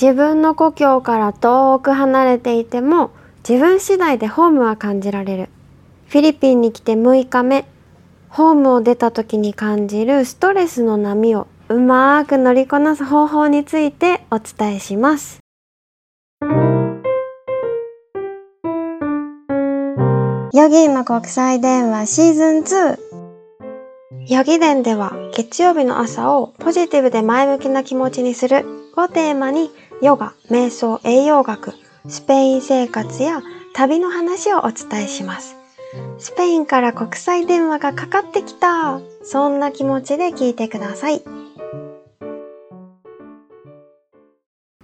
自分の故郷から遠く離れていても自分次第でホームは感じられる。フィリピンに来て6日目ホームを出た時に感じるストレスの波をうまく乗りこなす方法についてお伝えします。ヨギンの国際電話シーズン2ヨギ伝では月曜日の朝をポジティブで前向きな気持ちにするをテーマにヨガ、瞑想、栄養学、スペイン生活や旅の話をお伝えします。スペインから国際電話がかかってきたそんな気持ちで聞いてください。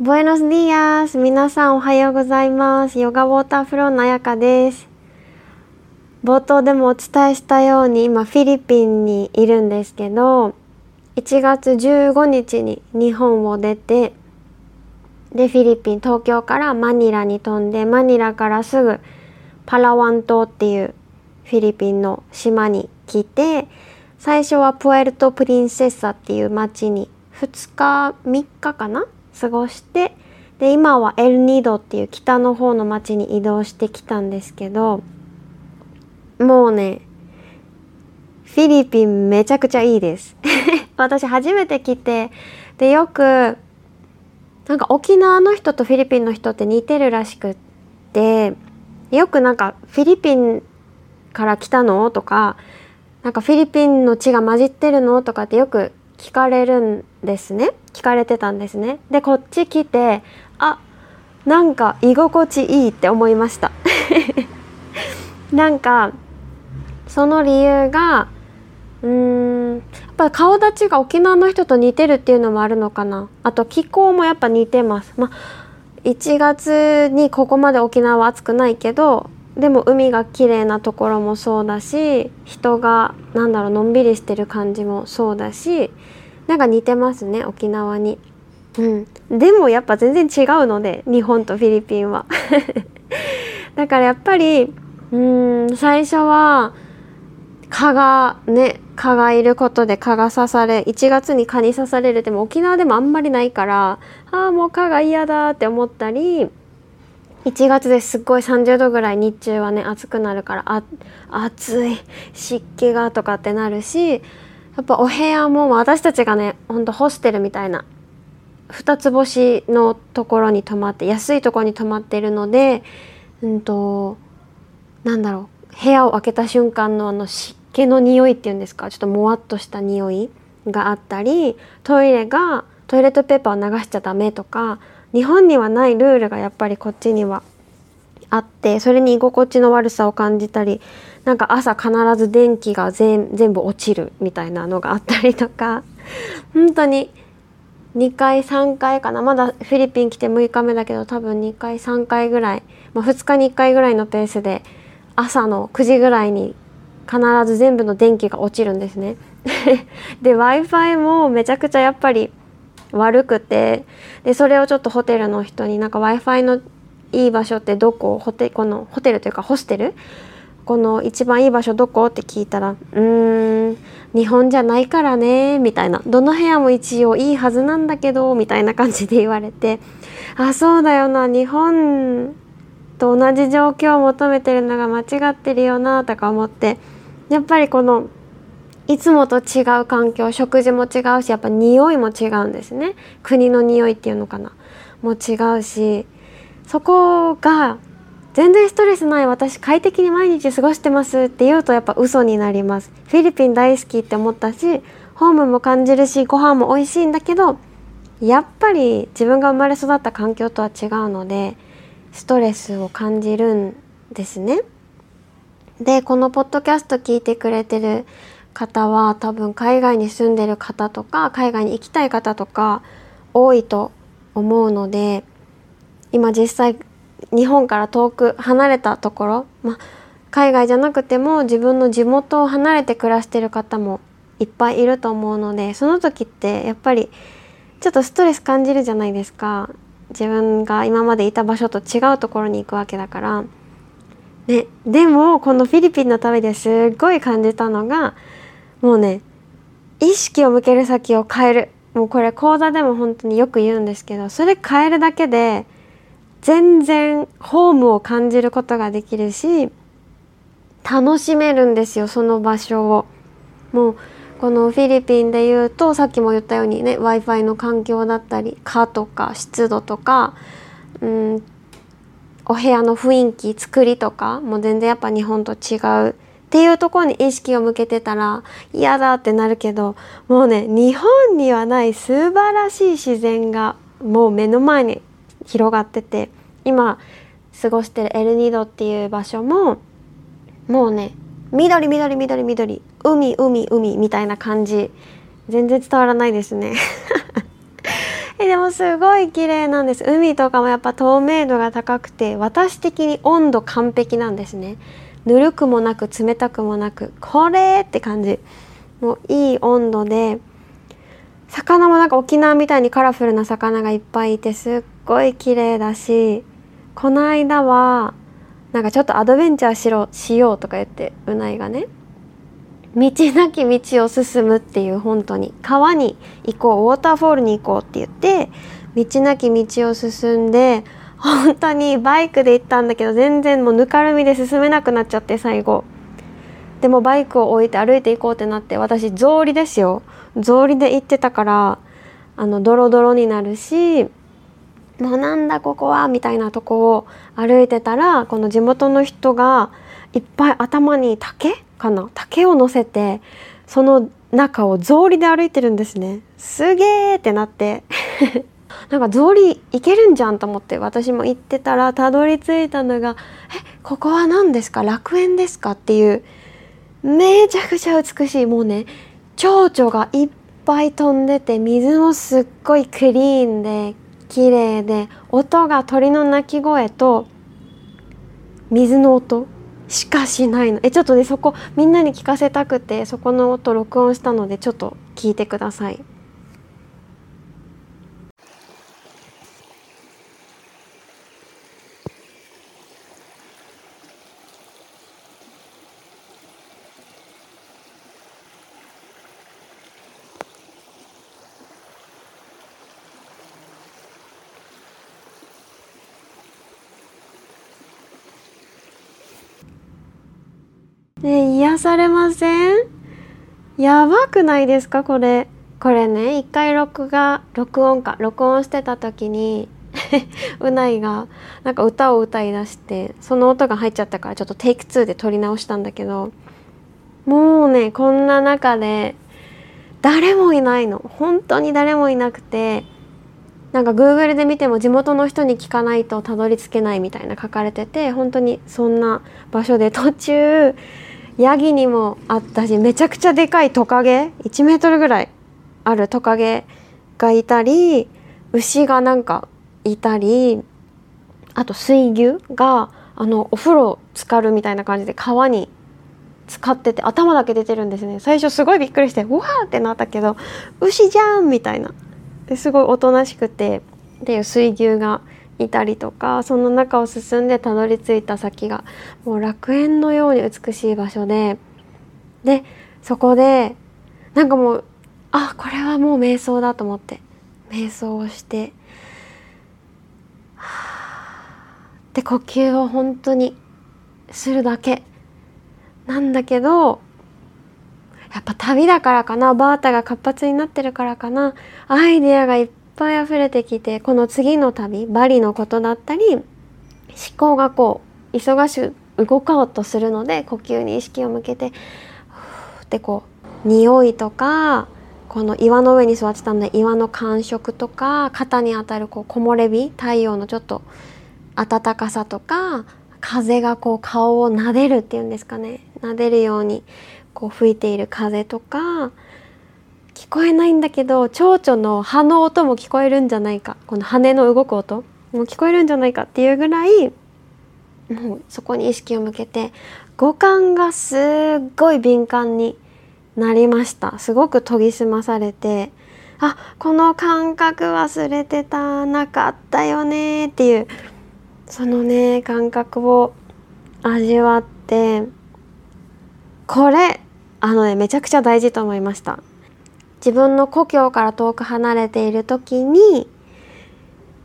Buenos días! 皆さんおはようございます。ヨガウォーターフローのあやかです。冒頭でもお伝えしたように今フィリピンにいるんですけど1月15日に日本を出てでフィリピン東京からマニラに飛んでマニラからすぐパラワン島っていうフィリピンの島に来て最初はプエルト・プリンセッサっていう町に2日3日かな？過ごしてで今はエルニドっていう北の方の町に移動してきたんですけどもうねフィリピンめちゃくちゃいいです。私初めて来てでよくなんか沖縄の人とフィリピンの人って似てるらしくってよくなんかフィリピンから来たの？とかなんかフィリピンの血が混じってるの？とかってよく聞かれるんですね。聞かれてたんですね。でこっち来てあなんか居心地いいって思いました。なんかその理由がうんやっぱ顔立ちが沖縄の人と似てるっていうのもあるのかなあと気候もやっぱ似てますまあ1月にここまで沖縄は暑くないけどでも海が綺麗なところもそうだし人がなんだろうのんびりしてる感じもそうだしなんか似てますね沖縄に。うん、でもやっぱ全然違うので日本とフィリピンは。だからやっぱりうん最初は蚊がね蚊がいることで蚊が刺され1月に蚊に刺されるでも沖縄でもあんまりないからああもう蚊が嫌だって思ったり1月ですっごい30度ぐらい日中はね暑くなるからあ暑い湿気がとかってなるしやっぱお部屋も私たちがねほんとホステルみたいな2つ星のところに泊まって安いところに泊まってるのでうんとなんだろう部屋を開けた瞬間のあの湿気の匂いっていうんですか？ちょっともわっとした匂いがあったりトイレがトイレットペーパーを流しちゃダメとか日本にはないルールがやっぱりこっちにはあってそれに居心地の悪さを感じたりなんか朝必ず電気が全部落ちるみたいなのがあったりとか本当に2回3回かな？まだフィリピン来て6日目だけど多分2回3回ぐらい、まあ、2日に1回ぐらいのペースで朝の9時ぐらいに必ず全部の電気が落ちるんですね。で w i f i もめちゃくちゃやっぱり悪くてでそれをちょっとホテルの人になんか w i f i のいい場所ってどこ？ホテこのホテルというかホステル？この一番いい場所どこ？って聞いたら「うーん日本じゃないからね」みたいな「どの部屋も一応いいはずなんだけど」みたいな感じで言われて「あそうだよな日本と同じ状況を求めてるのが間違ってるよな」とか思って。やっぱりこのいつもと違う環境食事も違うしやっぱ匂いも違うんですね。国の匂いっていうのかな。も違うしそこが全然ストレスない私快適に毎日過ごしてますって言うとやっぱ嘘になります。フィリピン大好きって思ったしホームも感じるしご飯も美味しいんだけどやっぱり自分が生まれ育った環境とは違うのでストレスを感じるんですね。でこのポッドキャスト聞いてくれてる方は多分海外に住んでる方とか海外に行きたい方とか多いと思うので今実際日本から遠く離れたところ、ま海外じゃなくても自分の地元を離れて暮らしてる方もいっぱいいると思うのでその時ってやっぱりちょっとストレス感じるじゃないですか自分が今までいた場所と違うところに行くわけだから。ね、でもこのフィリピンの旅ですっごい感じたのがもうね意識を向ける先を変えるもうこれ講座でも本当によく言うんですけどそれ変えるだけで全然ホームを感じることができるし楽しめるんですよその場所を。もうこのフィリピンで言うとさっきも言ったようにね w i f i の環境だったり蚊とか湿度とかうんお部屋の雰囲気作りとかも全然やっぱ日本と違うっていうところに意識を向けてたら嫌だってなるけどもうね日本にはない素晴らしい自然がもう目の前に広がってて今過ごしてるエルニドっていう場所ももうね緑緑緑緑海海海みたいな感じ。全然伝わらないですね。えでもすごい綺麗なんです。海とかもやっぱ透明度が高くて私的に温度完璧なんですね。ぬるくもなく冷たくもなくこれって感じ。もういい温度で魚もなんか沖縄みたいにカラフルな魚がいっぱいいてすっごい綺麗だしこの間はなんかちょっとアドベンチャーしろしようとか言ってうないがね。道なき道を進むっていう本当に。川に行こうウォーターフォールに行こうって言って道なき道を進んで本当にバイクで行ったんだけど全然もうぬかるみで進めなくなっちゃって最後。でもバイクを置いて歩いていこうってなって私草履ですよ。草履で行ってたからあのドロドロになるしもうなんだここはみたいなとこを歩いてたらこの地元の人がいっぱい頭に竹かな？竹を乗せてその中を草履で歩いてるんですね。すげーってなって。なんか草履行けるんじゃんと思って私も行ってたらたどり着いたのが「えここは何ですか？楽園ですか?」っていうめちゃくちゃ美しい。もうね蝶々がいっぱい飛んでて水もすっごいクリーンで綺麗で音が鳥の鳴き声と水の音しかしないのえちょっとねそこみんなに聞かせたくてそこの音録音したのでちょっと聞いてください。ね癒されません？やばくないですか？これ。これね一回録画録音か。録音してた時に うないがなんか歌を歌いだしてその音が入っちゃったからちょっとテイク2で撮り直したんだけどもうねこんな中で誰もいないの。本当に誰もいなくてなんか Google で見ても地元の人に聞かないとたどり着けないみたいな書かれてて本当にそんな場所で途中ヤギにもあったしめちゃくちゃでかいトカゲ1メートルぐらいあるトカゲがいたり牛がなんかいたりあと水牛があのお風呂浸かるみたいな感じで川に使ってて頭だけ出てるんですね。最初すごいびっくりしてうわーってなったけど牛じゃんみたいな。ですごいおとなしくてっていう水牛がいたりとかその中を進んでたどり着いた先がもう楽園のように美しい場所ででそこでなんかもうあこれはもう瞑想だと思って瞑想をしてで呼吸を本当にするだけ。なんだけどやっぱ旅だからかなバータが活発になってるからかなアイデアがいっぱい溢れてきてこの次の旅バリのことだったり思考がこう忙しく動こうとするので呼吸に意識を向けてふってこう匂いとかこの岩の上に座ってたので岩の感触とか肩に当たるこう木漏れ日太陽のちょっと暖かさとか風がこう顔を撫でるっていうんですかね。撫でるようにこう吹いている風とかこえないんだけど蝶々の葉の音も聞こえるんじゃないか。この羽の動く音も聞こえるんじゃないかっていうぐらいもうそこに意識を向けて五感がすっごい敏感になりました。すごく研ぎ澄まされてあこの感覚忘れてたなかったよねっていうそのね感覚を味わってこれあのねめちゃくちゃ大事と思いました。自分の故郷から遠く離れている時に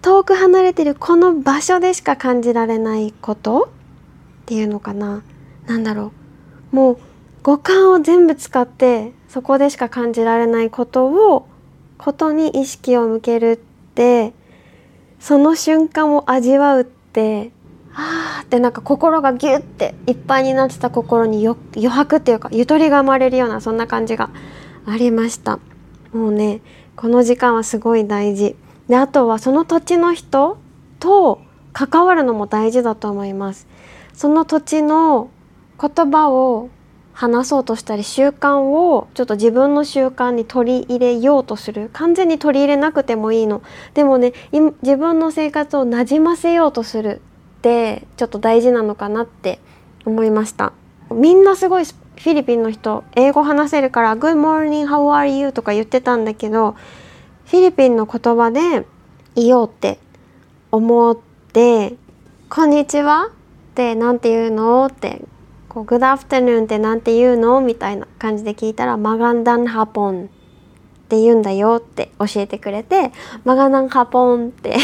遠く離れてるこの場所でしか感じられないことっていうのかな。何だろう。もう五感を全部使ってそこでしか感じられないことをことに意識を向けるってその瞬間を味わうってあーってなんか心がギュッていっぱいになってた心に余白っていうかゆとりが生まれるようなそんな感じがありました。もうねこの時間はすごい大事。であとはその土地の人と関わるのも大事だと思います。その土地の言葉を話そうとしたり習慣をちょっと自分の習慣に取り入れようとする。完全に取り入れなくてもいいの。でもね自分の生活をなじませようとするってちょっと大事なのかなって思いました。みんなすごいフィリピンの人英語話せるから「Good morning, how are you?」とか言ってたんだけどフィリピンの言葉で言おうって思って「こんにちは」って何て言うの？ってこう Good afternoon って何て言うの？みたいな感じで聞いたらマガンダンハポンって言うんだよって教えてくれてマガナンハポンって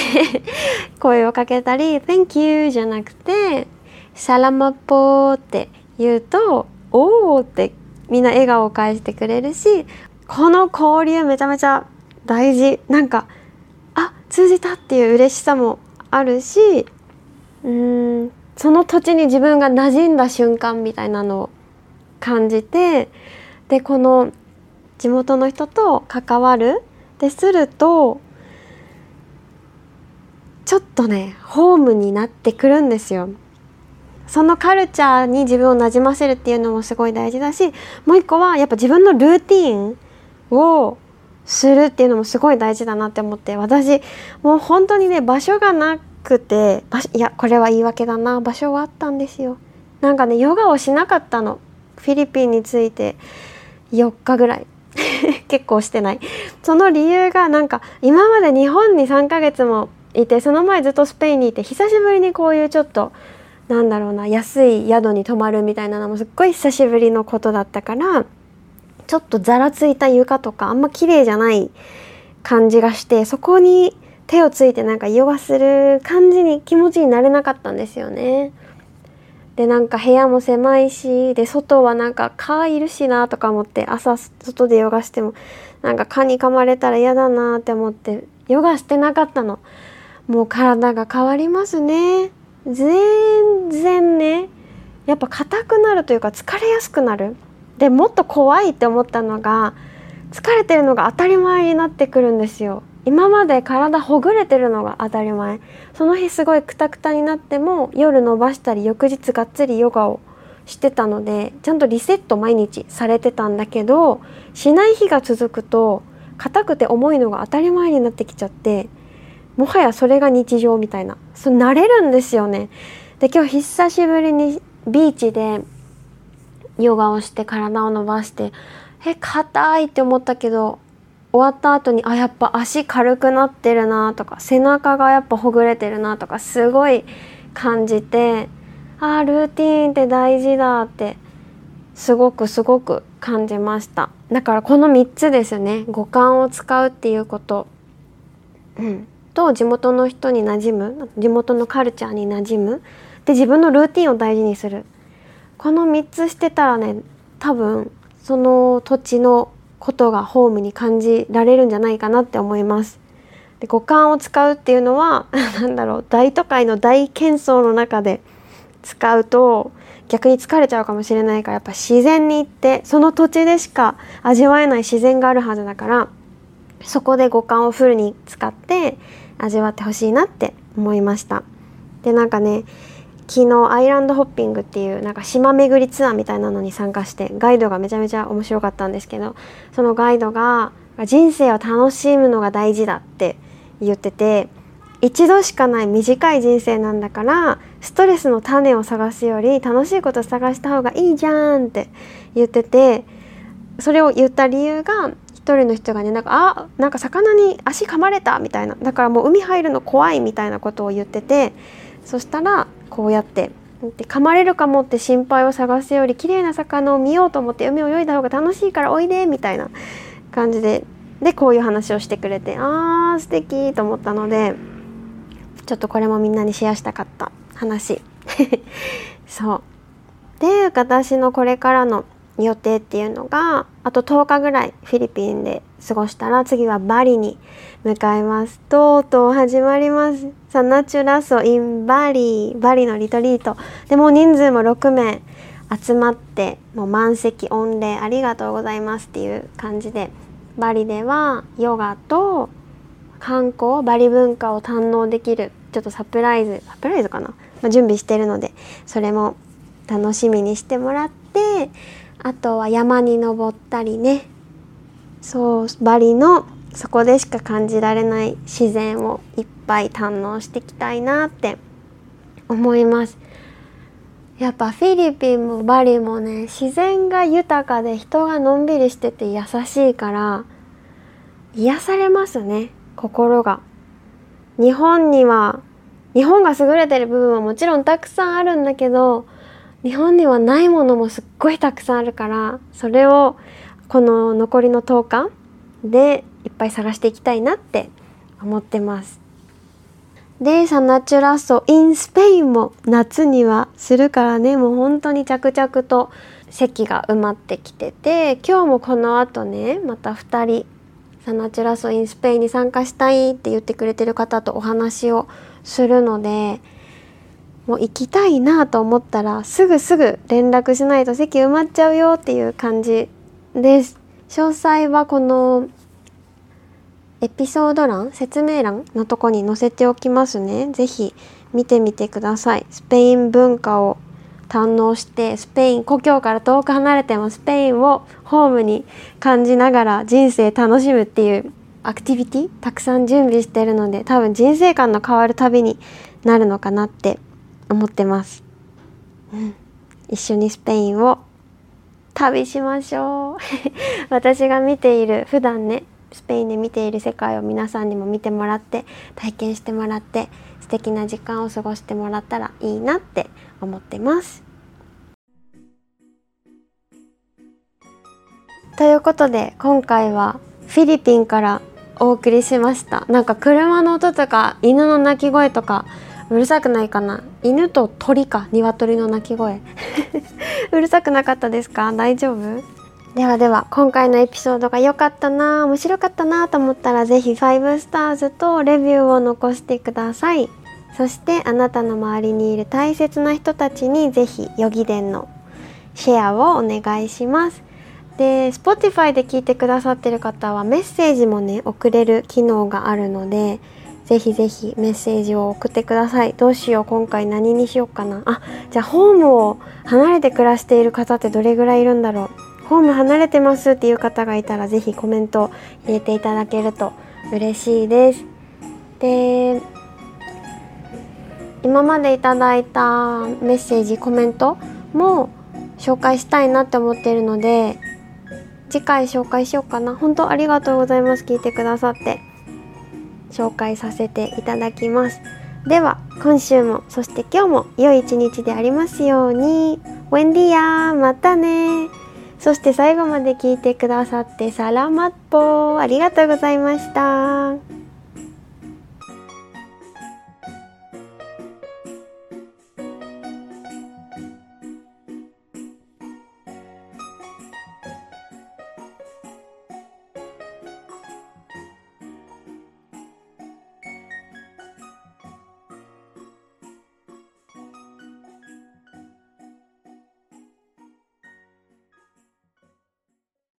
声をかけたり Thank you じゃなくてサラマポーって言うとおーってみんな笑顔を返してくれるしこの交流めちゃめちゃ大事なんかあ通じたっていう嬉しさもあるしうんその土地に自分が馴染んだ瞬間みたいなのを感じてでこの地元の人と関わるでするとちょっとねホームになってくるんですよ。そのカルチャーに自分をなじませるっていうのもすごい大事だしもう一個はやっぱ自分のルーティンをするっていうのもすごい大事だなって思って私もう本当にね場所がなくていやこれは言い訳だな場所があったんですよ。なんかねヨガをしなかったの。フィリピンについて4日ぐらい。結構してない。その理由がなんか今まで日本に3ヶ月もいてその前ずっとスペインにいて久しぶりにこういうちょっとなんだろうな安い宿に泊まるみたいなのもすっごい久しぶりのことだったからちょっとざらついた床とかあんま綺麗じゃない感じがしてそこに手をついてなんかヨガする感じに気持ちになれなかったんですよね。でなんか部屋も狭いしで外はなんか蚊いるしなとか思って朝外でヨガしてもなんか蚊に噛まれたら嫌だなって思ってヨガしてなかったの。もう体が変わりますね。全然ねやっぱ硬くなるというか疲れやすくなる。でもっと怖いって思ったのが疲れてるのが当たり前になってくるんですよ。今まで体ほぐれてるのが当たり前その日すごいクタクタになっても夜伸ばしたり翌日がっつりヨガをしてたのでちゃんとリセット毎日されてたんだけどしない日が続くと硬くて重いのが当たり前になってきちゃってもはやそれが日常みたいな。それ慣れるんですよね。で今日久しぶりにビーチでヨガをして体を伸ばしてえ硬いって思ったけど終わった後にあやっぱ足軽くなってるなとか背中がやっぱほぐれてるなとかすごい感じてあルーティーンって大事だってすごくすごく感じました。だからこの3つですね。五感を使うっていうこと、うん、と地元の人に馴染む地元のカルチャーに馴染むで自分のルーティンを大事にするこの3つしてたらね多分その土地のことがホームに感じられるんじゃないかなって思います。で五感を使うっていうのは 何だろう大都会の大喧騒の中で使うと逆に疲れちゃうかもしれないからやっぱ自然に行ってその土地でしか味わえない自然があるはずだからそこで五感をフルに使って味わってほしいなって思いました。でなんかね昨日アイランドホッピングっていうなんか島巡りツアーみたいなのに参加してガイドがめちゃめちゃ面白かったんですけどそのガイドが人生を楽しむのが大事だって言ってて一度しかない短い人生なんだからストレスの種を探すより楽しいこと探した方がいいじゃんって言っててそれを言った理由が一人の人がねなんかあなんか魚に足噛まれたみたいな。だからもう海入るの怖いみたいなことを言っててそしたらこうやってで噛まれるかもって心配を探すより綺麗な魚を見ようと思って海を泳いだ方が楽しいからおいでみたいな感じででこういう話をしてくれてあー素敵と思ったのでちょっとこれもみんなにシェアしたかった話。そう。で私のこれからの予定っていうのがあと10日ぐらいフィリピンで過ごしたら次はバリに向かいます。とうとう始まります。サナチュラソインバリバリのリトリート。でもう人数も6名集まってもう満席御礼ありがとうございますっていう感じでバリではヨガと観光バリ文化を堪能できるちょっとサプライズサプライズかな、まあ、準備してるのでそれも楽しみにしてもらってあとは山に登ったりね。そうバリのそこでしか感じられない自然をいっぱい堪能していきたいなって思います。やっぱフィリピンもバリもね自然が豊かで人がのんびりしてて優しいから癒されますね心が。日本には日本が優れてる部分はもちろんたくさんあるんだけど日本にはないものもすっごいたくさんあるからそれをこの残りの10日でいっぱい探していきたいなって思ってます。でサナチュラソインスペインも夏にはするからねもう本当に着々と席が埋まってきてて今日もこの後ねまた2人サナチュラソインスペインに参加したいって言ってくれてる方とお話をするのでもう行きたいなと思ったらすぐすぐ連絡しないと席埋まっちゃうよっていう感じです詳細はこのエピソード欄説明欄のとこに載せておきますね。是非見てみてください。スペイン文化を堪能してスペイン故郷から遠く離れてもスペインをホームに感じながら人生楽しむっていうアクティビティたくさん準備してるので多分人生観の変わる旅になるのかなって思ってます、うん、一緒にスペインを旅しましょう。私が見ている普段ねスペインで見ている世界を皆さんにも見てもらって体験してもらって素敵な時間を過ごしてもらったらいいなって思ってます。ということで今回はフィリピンからお送りしました。なんか車の音とか犬の鳴き声とかうるさくないかな？犬と鳥か鶏の鳴き声。うるさくなかったですか？大丈夫？ではでは今回のエピソードが良かったな面白かったなと思ったら是非5スターズとレビューを残してください。そしてあなたの周りにいる大切な人たちに是非ヨギ伝のシェアをお願いします。で Spotify で聞いてくださってる方はメッセージもね送れる機能があるのでぜひぜひメッセージを送ってください。どうしよう今回何にしようかな。あじゃあホームを離れて暮らしている方ってどれぐらいいるんだろう。ホーム離れてますっていう方がいたらぜひコメント。入れていただけると嬉しいです。で今までいただいたメッセージコメントも紹介したいなって思ってるので次回紹介しようかな。本当ありがとうございます。聞いてくださって。紹介させていただきます。では今週もそして今日も良い一日でありますように。ウェンディアまたね。そして最後まで聞いてくださってサラマッポありがとうございました。